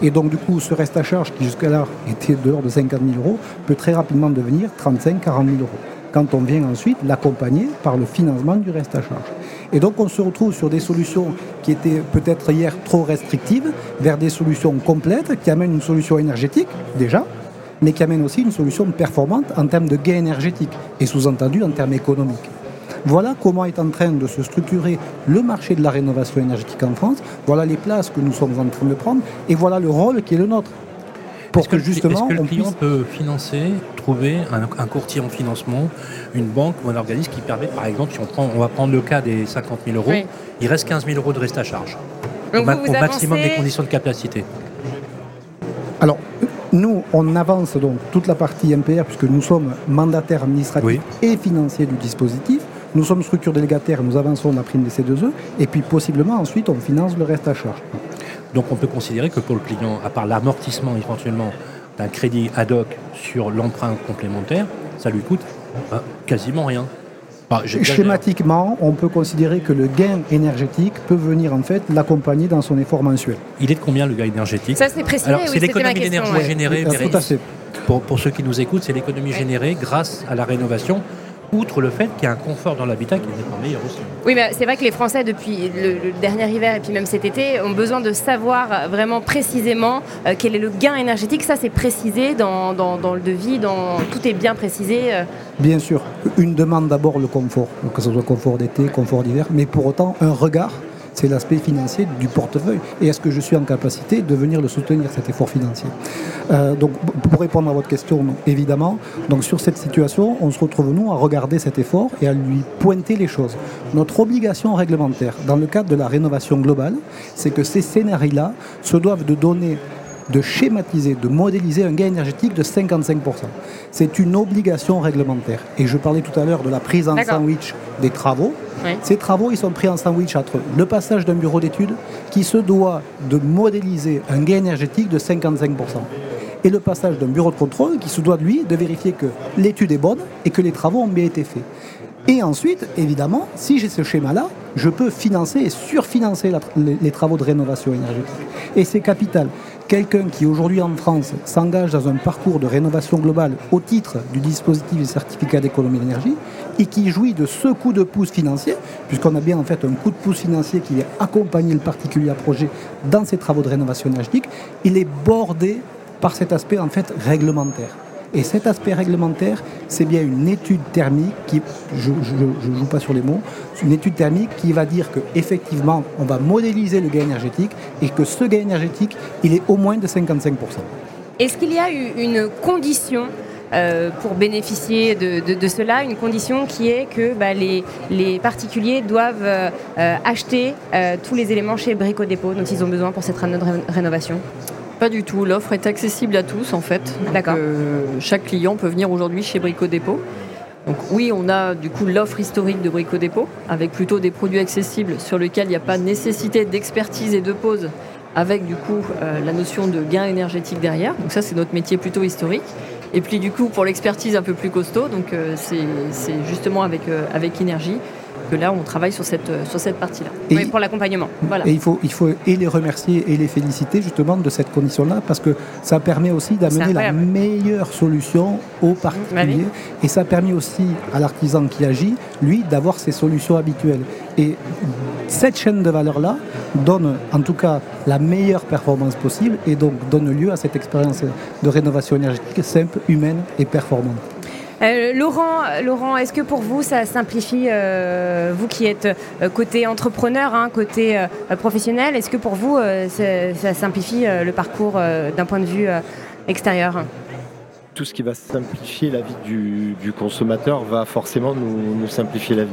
Et donc, du coup, ce reste à charge qui jusqu'à était de l'ordre de 50 000 euros peut très rapidement devenir 35-40 000 euros quand on vient ensuite l'accompagner par le financement du reste à charge. Et donc on se retrouve sur des solutions qui étaient peut-être hier trop restrictives vers des solutions complètes qui amènent une solution énergétique déjà, mais qui amènent aussi une solution performante en termes de gain énergétique et sous-entendu en termes économiques. Voilà comment est en train de se structurer le marché de la rénovation énergétique en France, voilà les places que nous sommes en train de prendre et voilà le rôle qui est le nôtre. Pour que, justement, est-ce que le client peut financer, trouver un, courtier en financement, une banque ou un organisme qui permet, par exemple, si on, prend, on va prendre le cas des 50 000 euros, il reste 15 000 euros de reste à charge. au, maximum des conditions de capacité. Alors, nous, on avance donc toute la partie MPR puisque nous sommes mandataires administratifs et financiers du dispositif. Nous sommes structure délégataire, nous avançons la prime des C2E et puis possiblement ensuite on finance le reste à charge. Donc on peut considérer que pour le client, à part l'amortissement éventuellement d'un crédit ad hoc sur l'emprunt complémentaire, ça lui coûte bah, quasiment rien. Schématiquement, on peut considérer que le gain énergétique peut venir en fait l'accompagner dans son effort mensuel. Il est de combien le gain énergétique? Ça c'est précisé. c'est l'économie d'énergie générée. Pour, pour, ceux qui nous écoutent, c'est l'économie générée grâce à la rénovation outre le fait qu'il y a un confort dans l'habitat qui est pas meilleur aussi. Oui, mais c'est vrai que les Français, depuis le, dernier hiver et puis même cet été, ont besoin de savoir vraiment précisément euh, quel est le gain énergétique. Ça, c'est précisé dans, dans, le devis, dans, tout est bien précisé. Euh. Bien sûr, une demande d'abord le confort, que ce soit confort d'été, confort d'hiver, mais pour autant un regard c'est l'aspect financier du portefeuille. Et est-ce que je suis en capacité de venir le soutenir, cet effort financier euh, Donc, pour répondre à votre question, évidemment, sur cette situation, on se retrouve, nous, à regarder cet effort et à lui pointer les choses. Notre obligation réglementaire, dans le cadre de la rénovation globale, c'est que ces scénarios-là se doivent de donner de schématiser, de modéliser un gain énergétique de 55%. C'est une obligation réglementaire. Et je parlais tout à l'heure de la prise en sandwich des travaux. Ces travaux, ils sont pris en sandwich entre le passage d'un bureau d'études qui se doit de modéliser un gain énergétique de 55% et le passage d'un bureau de contrôle qui se doit, lui, de vérifier que l'étude est bonne et que les travaux ont bien été faits. Et ensuite, évidemment, si j'ai ce schéma-là, je peux financer et surfinancer les, travaux de rénovation énergétique. Et c'est capital. Quelqu'un qui aujourd'hui en France s'engage dans un parcours de rénovation globale au titre du dispositif des certificats d'économie d'énergie et qui jouit de ce coup de pouce financier, puisqu'on a bien en fait un coup de pouce financier qui vient accompagner le particulier à projet dans ses travaux de rénovation énergétique, il est bordé par cet aspect en fait réglementaire. Et cet aspect réglementaire, c'est bien une étude thermique qui, je ne joue pas sur les mots, une étude thermique qui va dire qu'effectivement, on va modéliser le gain énergétique et que ce gain énergétique, il est au moins de 55%. Est-ce qu'il y a une condition euh, pour bénéficier de, cela, une condition qui est que bah, les, particuliers doivent euh, acheter euh, tous les éléments chez Brico Dépôt dont ils ont besoin pour cette rénovation? Pas du tout. L'offre est accessible à tous en fait. D'accord. chaque client peut venir aujourd'hui chez Brico Dépôt. Donc oui, on a du coup l'offre historique de Brico Dépôt avec plutôt des produits accessibles sur lesquels il n'y a pas nécessité d'expertise et de pause avec du coup euh, la notion de gain énergétique derrière. Donc ça c'est notre métier plutôt historique. Et puis du coup pour l'expertise un peu plus costaud, donc euh, c'est justement avec, euh, avec énergie là, on travaille sur cette, sur cette partie-là. Pour l'accompagnement. Voilà. Et il faut, il faut et les remercier et les féliciter justement de cette condition-là parce que ça permet aussi d'amener la meilleure solution aux particuliers et ça permet aussi à l'artisan qui agit, lui, d'avoir ses solutions habituelles. Et cette chaîne de valeur-là donne en tout cas la meilleure performance possible et donc donne lieu à cette expérience de rénovation énergétique simple, humaine et performante. Euh, Laurent, Laurent est-ce que pour vous, ça simplifie, euh, vous qui êtes euh, côté entrepreneur, hein, côté professionnel, est-ce que pour vous, ça, simplifie le parcours d'un point de vue extérieur? Tout ce qui va simplifier la vie du, consommateur va forcément nous, simplifier la vie.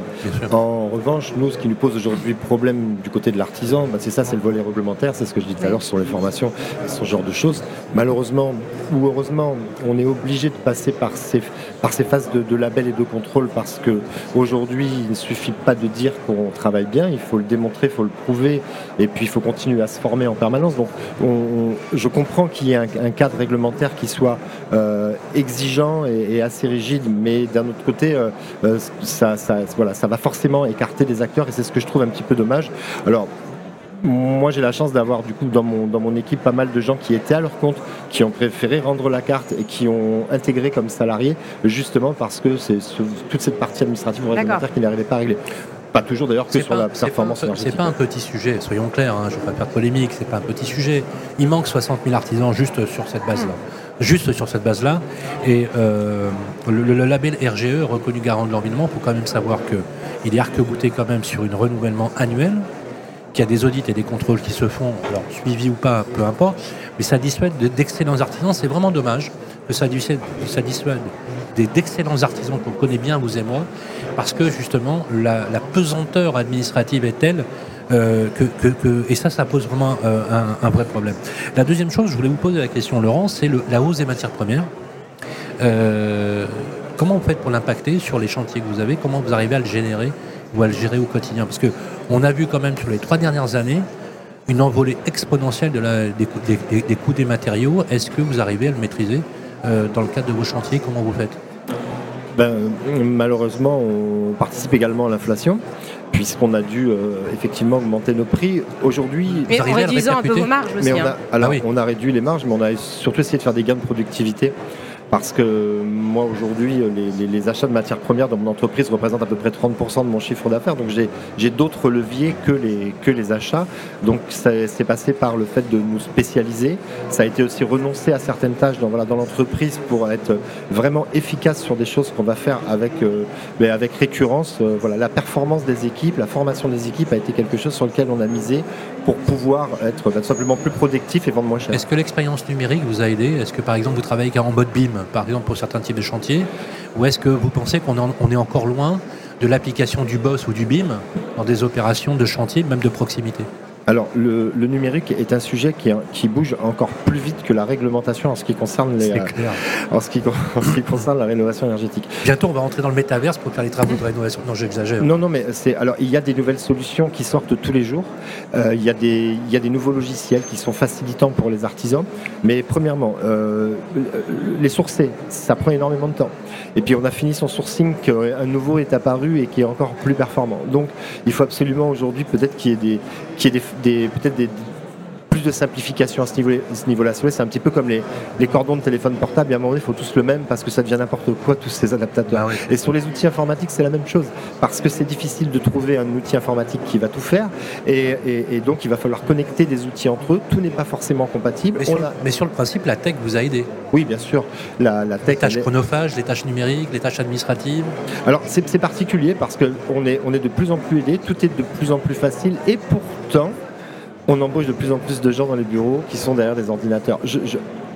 En revanche, nous, ce qui nous pose aujourd'hui problème du côté de l'artisan, bah, c'est ça, c'est le volet réglementaire, c'est ce que je dis tout à l'heure sur les formations, ce genre de choses. Malheureusement ou heureusement, on est obligé de passer par ces, par ces phases de, label et de contrôle parce que aujourd'hui, il ne suffit pas de dire qu'on travaille bien, il faut le démontrer, il faut le prouver, et puis il faut continuer à se former en permanence. Donc, je comprends qu'il y ait un, cadre réglementaire qui soit euh, exigeant et, assez rigide, mais d'un autre côté, euh, euh, ça, voilà, ça va forcément écarter des acteurs et c'est ce que je trouve un petit peu dommage. Alors, moi j'ai la chance d'avoir du coup dans mon, dans mon équipe pas mal de gens qui étaient à leur compte, qui ont préféré rendre la carte et qui ont intégré comme salariés justement parce que c'est toute cette partie administrative ou réglementaire qui n'arrivait pas à régler. Pas toujours d'ailleurs que sur la performance C'est pas un petit sujet, soyons clairs, hein, je ne veux pas faire polémique, c'est pas un petit sujet. Il manque 60 000 artisans juste sur cette base-là juste sur cette base-là. Et euh, le, label RGE, reconnu garant de l'environnement, faut quand même savoir qu'il est arc-bouté quand même sur une renouvellement annuel, qu'il y a des audits et des contrôles qui se font, alors suivis ou pas, peu importe, mais ça dissuade d'excellents artisans. C'est vraiment dommage que ça dissuade, ça dissuade d'excellents artisans qu'on connaît bien, vous et moi, parce que justement la, la pesanteur administrative est telle euh, et ça, ça pose vraiment euh, un, vrai problème. La deuxième chose, je voulais vous poser la question, Laurent, c'est la hausse des matières premières. Euh, comment vous faites pour l'impacter sur les chantiers que vous avez? Comment vous arrivez à le générer ou à le gérer au quotidien? Parce que on a vu quand même sur les trois dernières années une envolée exponentielle des, coûts des matériaux. Est-ce que vous arrivez à le maîtriser dans le cadre de vos chantiers? Comment vous faites? Ben, malheureusement, on participe également à l'inflation puisqu'on a dû euh, effectivement augmenter nos prix. Aujourd'hui, mais en réduisant un peu vos marges aussi. on, a, hein. alors, ah on a réduit les marges, mais on a surtout essayé de faire des gains de productivité parce que moi aujourd'hui, les, achats de matières premières dans mon entreprise représentent à peu près 30% de mon chiffre d'affaires. Donc j'ai d'autres leviers que les, que les achats. Donc c'est passé par le fait de nous spécialiser. Ça a été aussi renoncer à certaines tâches dans, voilà, l'entreprise pour être vraiment efficace sur des choses qu'on va faire avec, euh, mais avec récurrence. Euh, voilà, la performance des équipes, la formation des équipes a été quelque chose sur lequel on a misé pour pouvoir être simplement plus productif et vendre moins cher. Est-ce que l'expérience numérique vous a aidé? Est-ce que par exemple vous travaillez en mode BIM par exemple pour certains types de chantiers? Ou est-ce que vous pensez qu'on est encore loin de l'application du BOSS ou du BIM dans des opérations de chantier, même de proximité? Alors, le, numérique est un sujet qui, qui, bouge encore plus vite que la réglementation en ce qui concerne les, euh, en, ce qui, concerne la rénovation énergétique. Bientôt, on va rentrer dans le métaverse pour faire les travaux de rénovation. Non, j'exagère. Non, non, mais c'est alors il y a des nouvelles solutions qui sortent tous les jours. Euh, il, y a des, il y a des nouveaux logiciels qui sont facilitants pour les artisans. Mais premièrement, euh, les sourcer, ça prend énormément de temps. Et puis on a fini son sourcing, qu'un nouveau est apparu et qui est encore plus performant. Donc, il faut absolument aujourd'hui peut-être qu'il y ait des, qu'il y ait des, peut-être des, plus de simplification à ce niveau-là. c'est un petit peu comme les, cordons de téléphone portable. À un moment donné, il faut tous le même parce que ça devient n'importe quoi, tous ces adaptateurs. Ah et sur les outils informatiques, c'est la même chose. Parce que c'est difficile de trouver un outil informatique qui va tout faire. Et, donc, il va falloir connecter des outils entre eux. Tout n'est pas forcément compatible. Mais sur, le principe, la tech vous a aidé. Oui, bien sûr. La, tech, les tâches chronophages, les tâches numériques, les tâches administratives. Alors, c'est particulier parce qu'on est, on est de plus en plus aidé. Tout est de plus en plus facile. Et pourtant, on embauche de plus en plus de gens dans les bureaux qui sont derrière des ordinateurs.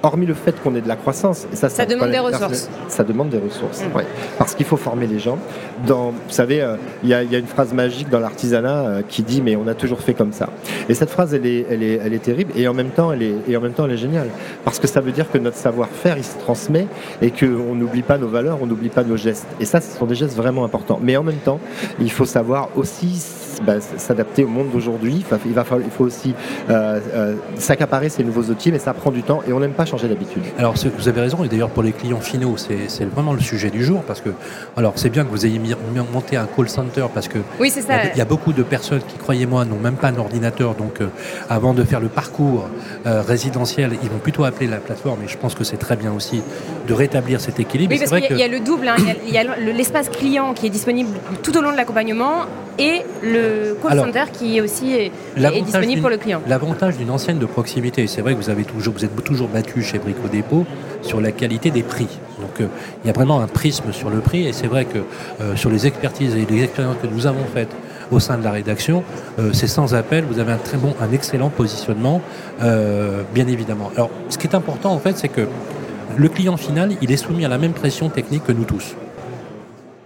Hormis le fait qu'on ait de la croissance, et ça, ça, demande des ressources. Ça demande des ressources, mm. parce qu'il faut former les gens. Dans, vous savez, euh, il y, a une phrase magique dans l'artisanat euh, qui dit mais on a toujours fait comme ça. Et cette phrase, elle est, elle est, elle est terrible et en même temps, elle est, et en même temps, elle est géniale, parce que ça veut dire que notre savoir-faire, il se transmet et qu'on n'oublie pas nos valeurs, on n'oublie pas nos gestes. Et ça, ce sont des gestes vraiment importants. Mais en même temps, il faut savoir aussi bah, s'adapter au monde d'aujourd'hui. Il, va il faut aussi euh, s'accaparer ces nouveaux outils, mais ça prend du temps et on n'aime pas changer d'habitude. Alors vous avez raison, et d'ailleurs pour les clients finaux, c'est vraiment le sujet du jour, parce que alors c'est bien que vous ayez monté un call center, parce que oui, ça. Il, y a, beaucoup de personnes qui, croyez-moi, n'ont même pas un ordinateur, donc euh, avant de faire le parcours résidentiel, ils vont plutôt appeler la plateforme, et je pense que c'est très bien aussi de rétablir cet équilibre. Oui, parce qu'il y, a le double, hein. il y a l'espace client qui est disponible tout au long de l'accompagnement et le call center qui est aussi est, disponible pour le client. L'avantage d'une enseigne de proximité, c'est vrai que vous, avez toujours, vous êtes toujours battu chez Brico Dépôt sur la qualité des prix. Donc euh, il y a vraiment un prisme sur le prix et c'est vrai que euh, sur les expertises et les expériences que nous avons faites au sein de la rédaction, euh, c'est sans appel, vous avez un très bon, un excellent positionnement, bien évidemment. Alors ce qui est important en fait, c'est que le client final, il est soumis à la même pression technique que nous tous.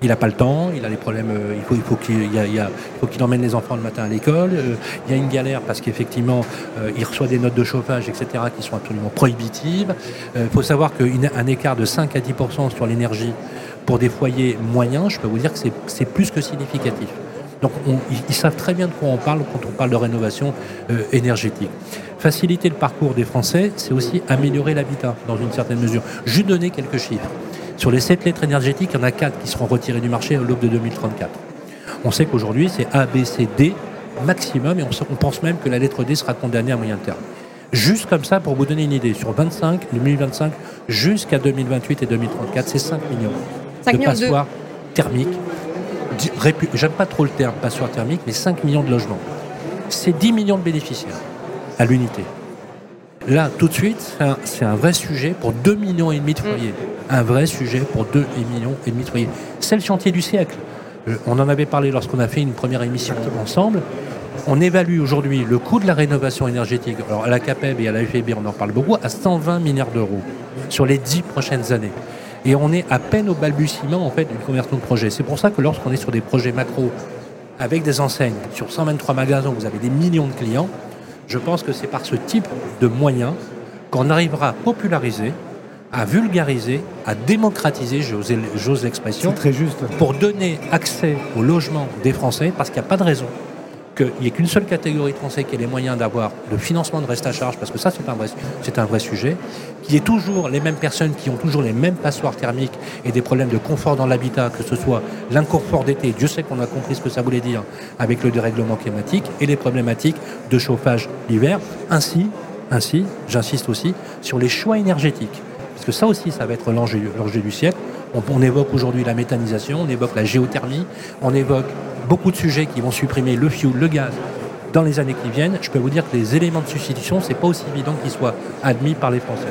Il n'a pas le temps, il a des problèmes, euh, il faut, il faut qu'il emmène les enfants le matin à l'école. Euh, il y a une galère parce qu'effectivement, euh, il reçoit des notes de chauffage, etc., qui sont absolument prohibitives. Il faut savoir qu'un écart de 5 à 10% sur l'énergie pour des foyers moyens, je peux vous dire que c'est plus que significatif. Donc ils, savent très bien de quoi on parle quand on parle de rénovation énergétique. Faciliter le parcours des Français, c'est aussi améliorer l'habitat dans une certaine mesure. Je vais donner quelques chiffres. Sur les 7 lettres énergétiques, il y en a 4 qui seront retirées du marché à l'aube de 2034. On sait qu'aujourd'hui, c'est A, B, C, D maximum, et on, pense même que la lettre D sera condamnée à moyen terme. Juste comme ça, pour vous donner une idée, sur 25, 2025 jusqu'à 2028 et 2034, c'est 5 millions 5 de passoires thermiques. J'aime pas trop le terme passoire thermique, mais 5 millions de logements. C'est 10 millions de bénéficiaires à l'unité. Là, tout de suite, c'est un, vrai sujet pour 2 millions et demi de foyers. Un vrai sujet pour 2 millions et demi de foyers. C'est le chantier du siècle. Euh, on en avait parlé lorsqu'on a fait une première émission ensemble. On évalue aujourd'hui le coût de la rénovation énergétique, alors à la CAPEB et à la FEB, on en parle beaucoup, à 120 milliards d'euros sur les 10 prochaines années. Et on est à peine au balbutiement en fait d'une conversion de projet. C'est pour ça que lorsqu'on est sur des projets macro avec des enseignes, sur 123 magasins, vous avez des millions de clients, je pense que c'est par ce type de moyens qu'on arrivera à populariser, à vulgariser, à démocratiser, j'ose l'expression, pour donner accès au logement des Français, parce qu'il n'y a pas de raison qu'il n'y ait qu'une seule catégorie de Français qui ait les moyens d'avoir le financement de reste à charge, parce que ça c'est un vrai, sujet, qu'il y ait toujours les mêmes personnes qui ont toujours les mêmes passoires thermiques et des problèmes de confort dans l'habitat, que ce soit l'inconfort d'été, Dieu sait qu'on a compris ce que ça voulait dire avec le dérèglement climatique, et les problématiques de chauffage l'hiver, ainsi, ainsi, j'insiste aussi, sur les choix énergétiques. Parce que ça aussi, ça va être l'enjeu du siècle. on évoque aujourd'hui la méthanisation, on évoque la géothermie, on évoque beaucoup de sujets qui vont supprimer le fioul, le gaz dans les années qui viennent, je peux vous dire que les éléments de substitution, c'est pas aussi évident qu'ils soient admis par les Français.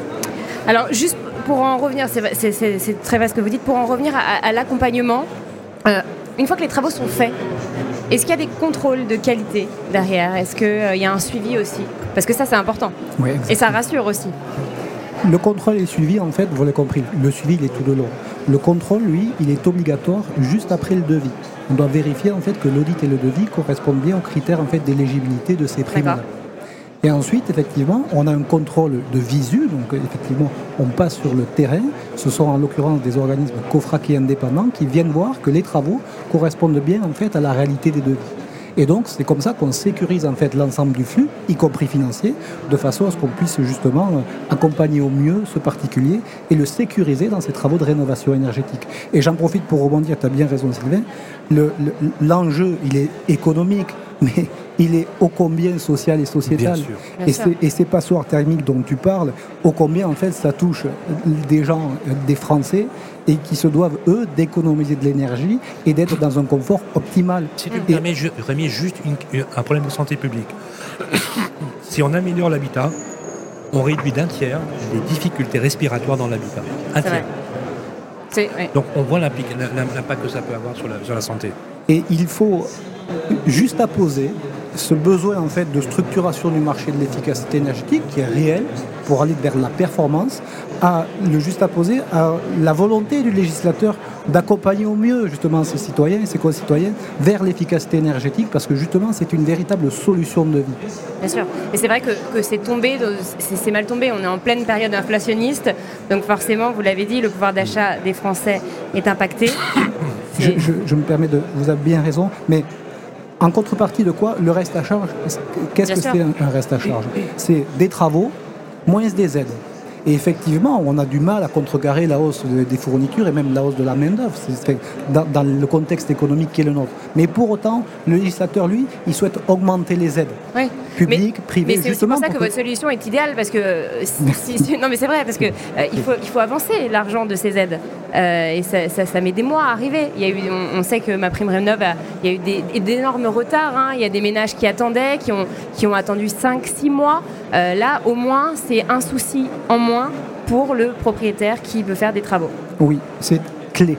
Alors, juste pour en revenir, c'est très vaste ce que vous dites, pour en revenir à, l'accompagnement, euh, une fois que les travaux sont faits, est-ce qu'il y a des contrôles de qualité derrière? Est-ce qu'il euh, y a un suivi aussi? Parce que ça, c'est important. Et ça rassure aussi. Le contrôle et le suivi, en fait, vous l'avez compris, le suivi, il est tout de long. Le contrôle, lui, il est obligatoire juste après le devis. On doit vérifier en fait que l'audit et le devis correspondent bien aux critères en fait d'éligibilité de ces primes. Et ensuite, effectivement, on a un contrôle de visu, donc effectivement, on passe sur le terrain. Ce sont en l'occurrence des organismes COFRAC et indépendants qui viennent voir que les travaux correspondent bien en fait à la réalité des devis. Et donc, c'est comme ça qu'on sécurise en fait l'ensemble du flux, y compris financier, de façon à ce qu'on puisse justement euh, accompagner au mieux ce particulier et le sécuriser dans ses travaux de rénovation énergétique. Et j'en profite pour rebondir, tu as bien raison Sylvain, l'enjeu, il est économique, mais il est ô combien social et sociétal. et, et ces passoires thermiques dont tu parles, ô combien en fait ça touche des gens, des Français, et qui se doivent, eux, d'économiser de l'énergie et d'être dans un confort optimal. Si tu me permets, je remets juste un problème de santé publique. si on améliore l'habitat, on réduit d'un tiers les difficultés respiratoires dans l'habitat. Un tiers. Donc on voit l'impact que ça peut avoir sur la, sur la santé. Et il faut juste apposer ce besoin en fait de structuration du marché de l'efficacité énergétique qui est réel pour aller vers la performance, à le juste apposer à la volonté du législateur d'accompagner au mieux justement ses citoyens et ses concitoyens vers l'efficacité énergétique parce que justement c'est une véritable solution de vie. Bien sûr. Et c'est vrai que, c'est tombé, c'est mal tombé. On est en pleine période inflationniste, donc forcément, vous l'avez dit, le pouvoir d'achat des Français est impacté. Je, je, me permets de, vous avez bien raison, mais en contrepartie de quoi Le reste à charge, qu'est-ce que c'est un, reste à charge? C'est des travaux moins des aides. Et effectivement, on a du mal à contrecarrer la hausse des fournitures et même la hausse de la main-d'œuvre dans, dans, le contexte économique qui est le nôtre. Mais pour autant, le législateur, lui, il souhaite augmenter les aides. Oui. Publiques, privées, mais c'est pour ça que, votre solution est idéale, parce que. Euh, non, mais c'est vrai, parce qu'il euh, il faut, il faut avancer l'argent de ces aides. Euh, et ça, ça, met des mois à arriver. Il y a eu, on, sait que ma prime rénov, il y a eu d'énormes retards. Hein. Il y a des ménages qui attendaient, qui ont, qui ont attendu 5-6 mois. Là, au moins, c'est un souci en moins pour le propriétaire qui veut faire des travaux. Oui, c'est clé.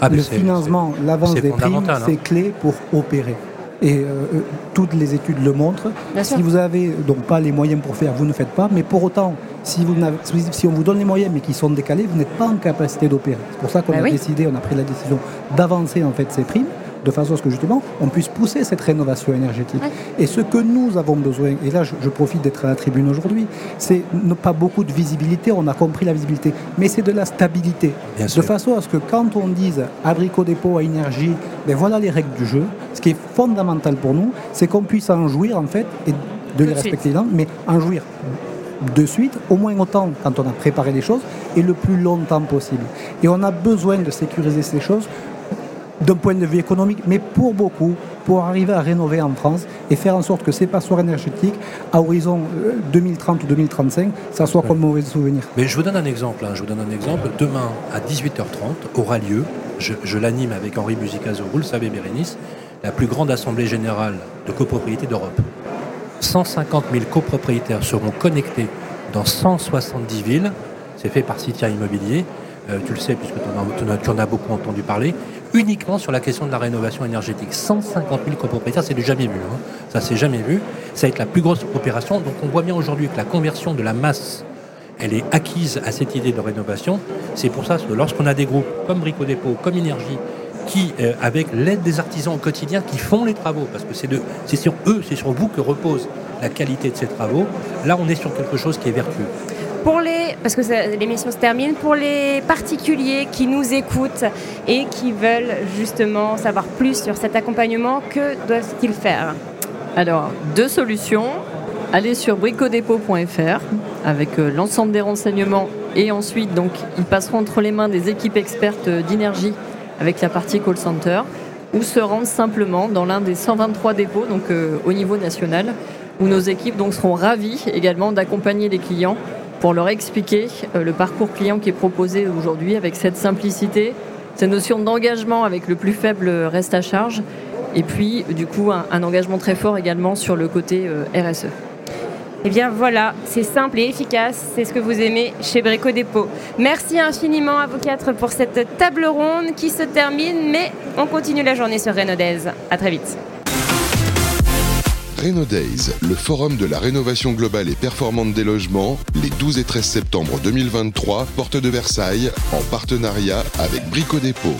Ah, le financement, l'avance des primes, hein. c'est clé pour opérer. Et euh, euh, toutes les études le montrent. si vous avez donc pas les moyens pour faire, vous ne faites pas. Mais pour autant, si, vous si on vous donne les moyens mais qui sont décalés, vous n'êtes pas en capacité d'opérer. C'est pour ça qu'on bah a décidé, on a pris la décision d'avancer en fait ces primes de façon à ce que justement on puisse pousser cette rénovation énergétique. Et ce que nous avons besoin, et là je, profite d'être à la tribune aujourd'hui, c'est pas beaucoup de visibilité, on a compris la visibilité, mais c'est de la stabilité. de façon à ce que quand on dise abricot dépôt à énergie, ben voilà les règles du jeu, ce qui est fondamental pour nous, c'est qu'on puisse en jouir en fait et de les respecter, mais en jouir de suite, au moins autant quand on a préparé les choses, et le plus longtemps possible. Et on a besoin de sécuriser ces choses d'un point de vue économique, mais pour beaucoup, pour arriver à rénover en France et faire en sorte que ces passoires énergétiques, à horizon 2030 euh, ou 2035, ça soit comme mauvais souvenir. Mais je vous donne un exemple. Hein. Je vous donne un exemple. Demain, à 18h30, aura lieu, je, l'anime avec Henri Musicazo, vous le savez, Bérénice, la plus grande assemblée générale de copropriété d'Europe. 150 000 copropriétaires seront connectés dans 170 villes. C'est fait par Citia Immobilier. Euh, tu le sais puisque tu en, as beaucoup entendu parler uniquement sur la question de la rénovation énergétique. 150 000 copropriétaires, c'est du jamais vu. Hein. Ça, c'est jamais vu. Ça va être la plus grosse opération. Donc, on voit bien aujourd'hui que la conversion de la masse, elle est acquise à cette idée de rénovation. C'est pour ça que lorsqu'on a des groupes comme Brico Dépôt, comme Énergie, qui, euh, avec l'aide des artisans au quotidien, qui font les travaux, parce que c'est sur eux, c'est sur vous que repose la qualité de ces travaux, là, on est sur quelque chose qui est vertueux. Pour les, parce que l'émission se termine, pour les particuliers qui nous écoutent et qui veulent justement savoir plus sur cet accompagnement, que doivent-ils faire? Alors, deux solutions. Allez sur bricodépôt.fr avec euh, l'ensemble des renseignements et ensuite donc ils passeront entre les mains des équipes expertes d'énergie avec la partie call center ou se rendre simplement dans l'un des 123 dépôts donc euh, au niveau national où nos équipes donc seront ravies également d'accompagner les clients pour leur expliquer euh, le parcours client qui est proposé aujourd'hui avec cette simplicité, cette notion d'engagement avec le plus faible reste à charge et puis du coup un, engagement très fort également sur le côté euh, RSE. Eh bien voilà, c'est simple et efficace, c'est ce que vous aimez chez Brico Dépôt. Merci infiniment à vous quatre pour cette table ronde qui se termine, mais on continue la journée sur Renaudez. À très vite. Days, le forum de la rénovation globale et performante des logements, les 12 et 13 septembre 2023, porte de Versailles, en partenariat avec Brico Dépôt.